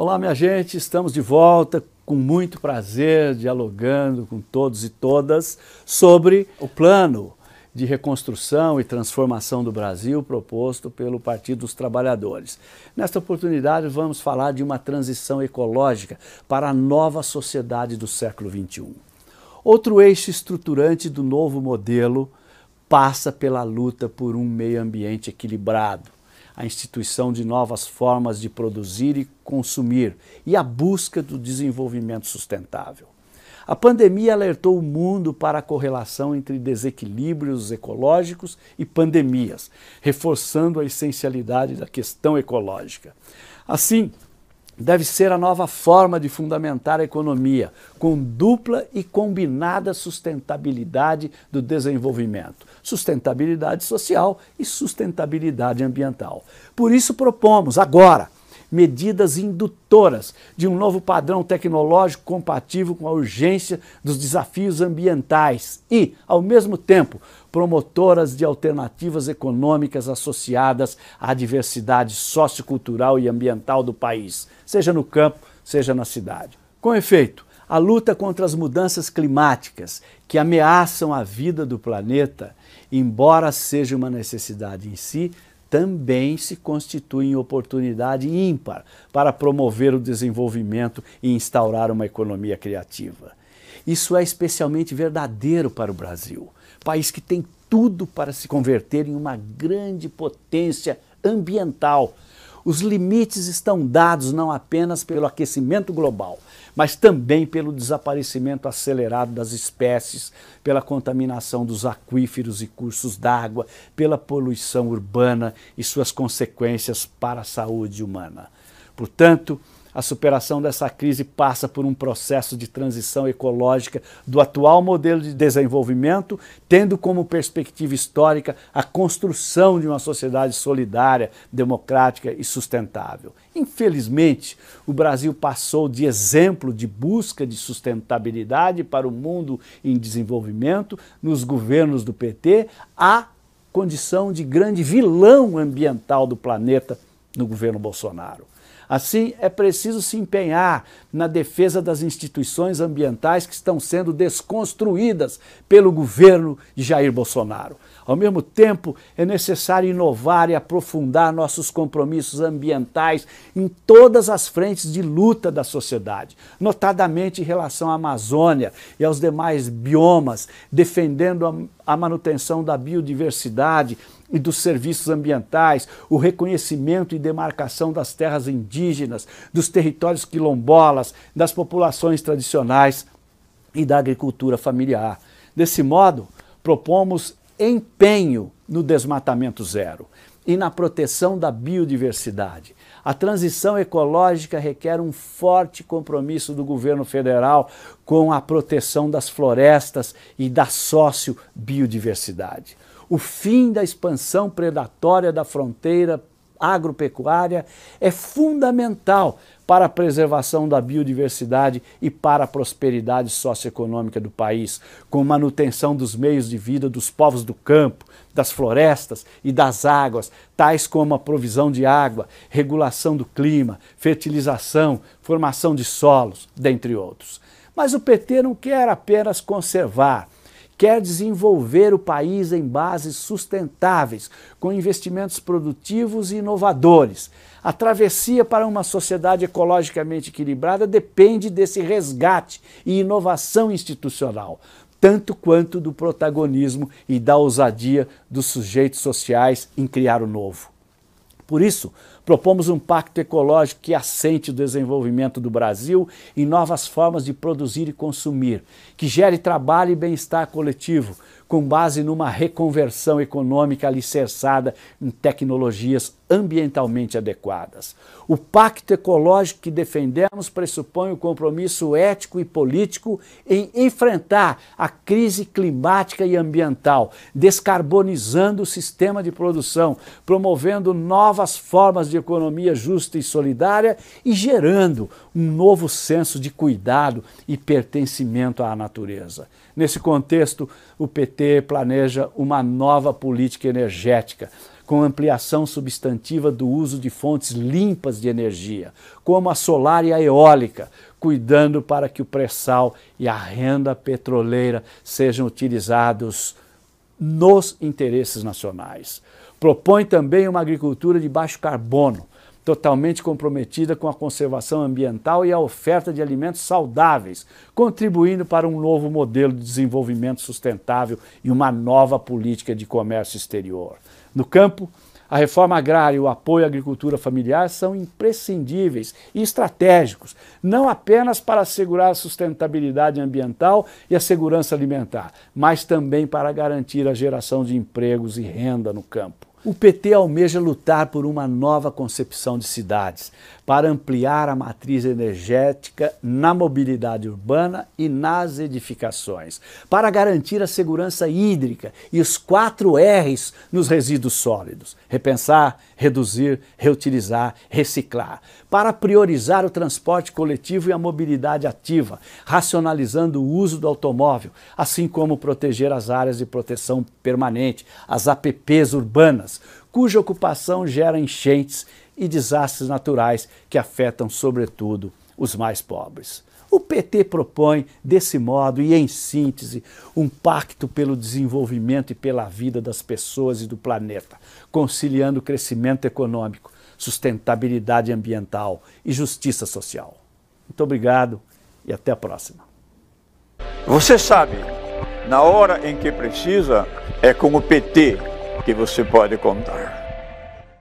Olá, minha gente, estamos de volta com muito prazer dialogando com todos e todas sobre o plano de reconstrução e transformação do Brasil proposto pelo Partido dos Trabalhadores. Nesta oportunidade, vamos falar de uma transição ecológica para a nova sociedade do século XXI. Outro eixo estruturante do novo modelo passa pela luta por um meio ambiente equilibrado a instituição de novas formas de produzir e consumir e a busca do desenvolvimento sustentável. A pandemia alertou o mundo para a correlação entre desequilíbrios ecológicos e pandemias, reforçando a essencialidade da questão ecológica. Assim, deve ser a nova forma de fundamentar a economia, com dupla e combinada sustentabilidade do desenvolvimento, sustentabilidade social e sustentabilidade ambiental. Por isso propomos agora medidas indutoras de um novo padrão tecnológico compatível com a urgência dos desafios ambientais e, ao mesmo tempo, promotoras de alternativas econômicas associadas à diversidade sociocultural e ambiental do país, seja no campo, seja na cidade. Com efeito, a luta contra as mudanças climáticas que ameaçam a vida do planeta, embora seja uma necessidade em si, também se constitui em oportunidade ímpar para promover o desenvolvimento e instaurar uma economia criativa. Isso é especialmente verdadeiro para o Brasil, país que tem tudo para se converter em uma grande potência ambiental. Os limites estão dados não apenas pelo aquecimento global, mas também pelo desaparecimento acelerado das espécies, pela contaminação dos aquíferos e cursos d'água, pela poluição urbana e suas consequências para a saúde humana. Portanto, a superação dessa crise passa por um processo de transição ecológica do atual modelo de desenvolvimento, tendo como perspectiva histórica a construção de uma sociedade solidária, democrática e sustentável. Infelizmente, o Brasil passou de exemplo de busca de sustentabilidade para o mundo em desenvolvimento nos governos do PT a condição de grande vilão ambiental do planeta no governo Bolsonaro. Assim, é preciso se empenhar na defesa das instituições ambientais que estão sendo desconstruídas pelo governo de Jair Bolsonaro. Ao mesmo tempo, é necessário inovar e aprofundar nossos compromissos ambientais em todas as frentes de luta da sociedade, notadamente em relação à Amazônia e aos demais biomas, defendendo a manutenção da biodiversidade e dos serviços ambientais, o reconhecimento e demarcação das terras indígenas, dos territórios quilombolas, das populações tradicionais e da agricultura familiar. Desse modo, propomos empenho no desmatamento zero e na proteção da biodiversidade. A transição ecológica requer um forte compromisso do governo federal com a proteção das florestas e da sócio-biodiversidade. O fim da expansão predatória da fronteira agropecuária é fundamental para a preservação da biodiversidade e para a prosperidade socioeconômica do país, com manutenção dos meios de vida dos povos do campo, das florestas e das águas, tais como a provisão de água, regulação do clima, fertilização, formação de solos, dentre outros. Mas o PT não quer apenas conservar, quer desenvolver o país em bases sustentáveis, com investimentos produtivos e inovadores. A travessia para uma sociedade ecologicamente equilibrada depende desse resgate e inovação institucional, tanto quanto do protagonismo e da ousadia dos sujeitos sociais em criar o novo. Por isso, propomos um pacto ecológico que assente o desenvolvimento do Brasil em novas formas de produzir e consumir, que gere trabalho e bem-estar coletivo, com base numa reconversão econômica alicerçada em tecnologias ambientalmente adequadas. O pacto ecológico que defendemos pressupõe o compromisso ético e político em enfrentar a crise climática e ambiental, descarbonizando o sistema de produção, promovendo novas formas de economia justa e solidária e gerando um novo senso de cuidado e pertencimento à natureza. Nesse contexto, o PT planeja uma nova política energética com ampliação substantiva do uso de fontes limpas de energia, como a solar e a eólica, cuidando para que o pré-sal e a renda petroleira sejam utilizados nos interesses nacionais. Propõe também uma agricultura de baixo carbono, totalmente comprometida com a conservação ambiental e a oferta de alimentos saudáveis, contribuindo para um novo modelo de desenvolvimento sustentável e uma nova política de comércio exterior. No campo, a reforma agrária e o apoio à agricultura familiar são imprescindíveis e estratégicos, não apenas para assegurar a sustentabilidade ambiental e a segurança alimentar, mas também para garantir a geração de empregos e renda no campo. O PT almeja lutar por uma nova concepção de cidades, para ampliar a matriz energética na mobilidade urbana e nas edificações, para garantir a segurança hídrica e os quatro R's nos resíduos sólidos: repensar, reduzir, reutilizar, reciclar, para priorizar o transporte coletivo e a mobilidade ativa, racionalizando o uso do automóvel, assim como proteger as áreas de proteção permanente, as APPs urbanas, cuja ocupação gera enchentes e desastres naturais que afetam, sobretudo, os mais pobres. O PT propõe, desse modo e em síntese, um pacto pelo desenvolvimento e pela vida das pessoas e do planeta, conciliando crescimento econômico, sustentabilidade ambiental e justiça social. Muito obrigado e até a próxima. Você sabe, na hora em que precisa, é com o PT que você pode contar.